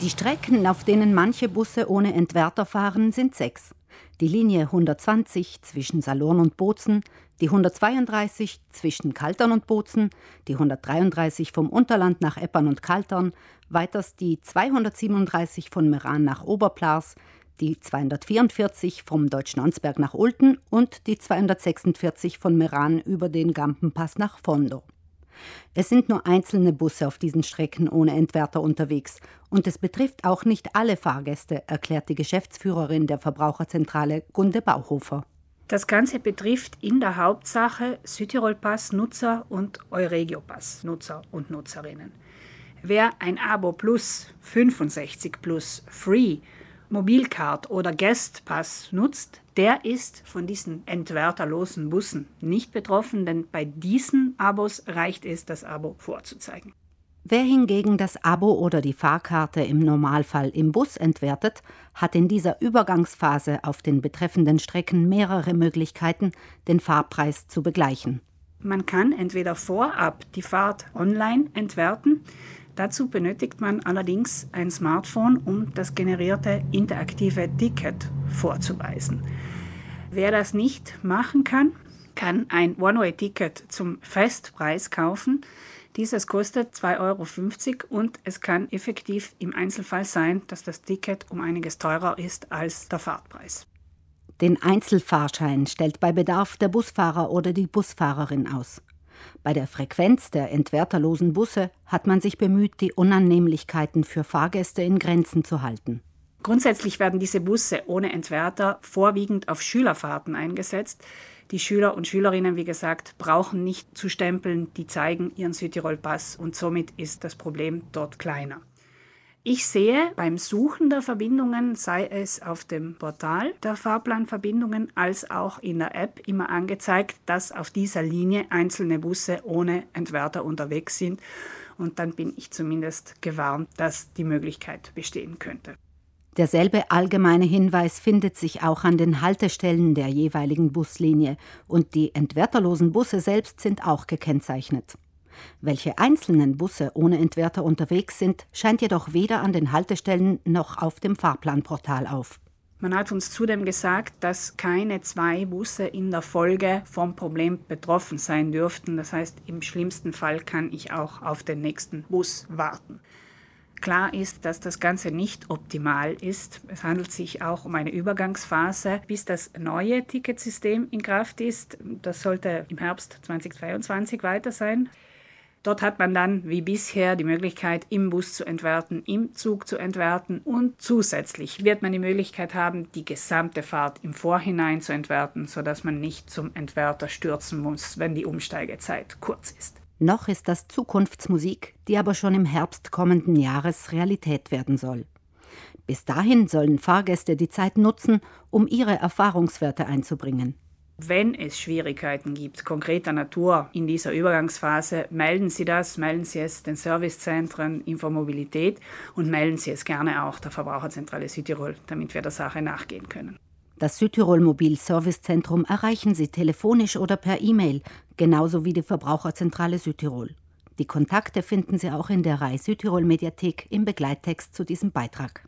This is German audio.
Die Strecken, auf denen manche Busse ohne Entwerter fahren, sind sechs. Die Linie 120 zwischen Salurn und Bozen, die 132 zwischen Kaltern und Bozen, die 133 vom Unterland nach Eppern und Kaltern, weiters die 237 von Meran nach Oberplas, die 244 vom Deutschlandsberg nach Ulten und die 246 von Meran über den Gampenpass nach Fondo. Es sind nur einzelne Busse auf diesen Strecken ohne Entwerter unterwegs und es betrifft auch nicht alle Fahrgäste, erklärt die Geschäftsführerin der Verbraucherzentrale Gunde Bauhofer. Das Ganze betrifft in der Hauptsache Südtirol-Pass-Nutzer und Euregio-Pass-Nutzer und Nutzerinnen. Wer ein Abo Plus, 65 Plus, Free, Mobilcard oder Guestpass nutzt, der ist von diesen entwerterlosen Bussen nicht betroffen, denn bei diesen Abos reicht es, das Abo vorzuzeigen. Wer hingegen das Abo oder die Fahrkarte im Normalfall im Bus entwertet, hat in dieser Übergangsphase auf den betreffenden Strecken mehrere Möglichkeiten, den Fahrpreis zu begleichen. Man kann entweder vorab die Fahrt online entwerten, Dazu benötigt man allerdings ein Smartphone, um das generierte interaktive Ticket vorzuweisen. Wer das nicht machen kann, kann ein One-Way-Ticket zum Festpreis kaufen. Dieses kostet 2,50 Euro und es kann effektiv im Einzelfall sein, dass das Ticket um einiges teurer ist als der Fahrtpreis. Den Einzelfahrschein stellt bei Bedarf der Busfahrer oder die Busfahrerin aus. Bei der Frequenz der entwerterlosen Busse hat man sich bemüht, die Unannehmlichkeiten für Fahrgäste in Grenzen zu halten. Grundsätzlich werden diese Busse ohne Entwerter vorwiegend auf Schülerfahrten eingesetzt. Die Schüler und Schülerinnen, wie gesagt, brauchen nicht zu stempeln, die zeigen ihren Südtirol-Pass und somit ist das Problem dort kleiner. Ich sehe beim Suchen der Verbindungen, sei es auf dem Portal der Fahrplanverbindungen als auch in der App, immer angezeigt, dass auf dieser Linie einzelne Busse ohne Entwerter unterwegs sind. Und dann bin ich zumindest gewarnt, dass die Möglichkeit bestehen könnte. Derselbe allgemeine Hinweis findet sich auch an den Haltestellen der jeweiligen Buslinie und die entwerterlosen Busse selbst sind auch gekennzeichnet. Welche einzelnen Busse ohne Entwerter unterwegs sind, scheint jedoch weder an den Haltestellen noch auf dem Fahrplanportal auf. Man hat uns zudem gesagt, dass keine zwei Busse in der Folge vom Problem betroffen sein dürften. Das heißt, im schlimmsten Fall kann ich auch auf den nächsten Bus warten. Klar ist, dass das Ganze nicht optimal ist. Es handelt sich auch um eine Übergangsphase, bis das neue Ticketsystem in Kraft ist. Das sollte im Herbst 2022 weiter sein. Dort hat man dann wie bisher die Möglichkeit, im Bus zu entwerten, im Zug zu entwerten und zusätzlich wird man die Möglichkeit haben, die gesamte Fahrt im Vorhinein zu entwerten, sodass man nicht zum Entwerter stürzen muss, wenn die Umsteigezeit kurz ist. Noch ist das Zukunftsmusik, die aber schon im Herbst kommenden Jahres Realität werden soll. Bis dahin sollen Fahrgäste die Zeit nutzen, um ihre Erfahrungswerte einzubringen. Wenn es Schwierigkeiten gibt, konkreter Natur in dieser Übergangsphase, melden Sie das, melden Sie es den Servicezentren Infomobilität und melden Sie es gerne auch der Verbraucherzentrale Südtirol, damit wir der Sache nachgehen können. Das Südtirol Mobil Servicezentrum erreichen Sie telefonisch oder per E-Mail, genauso wie die Verbraucherzentrale Südtirol. Die Kontakte finden Sie auch in der Rai Südtirol Mediathek im Begleittext zu diesem Beitrag.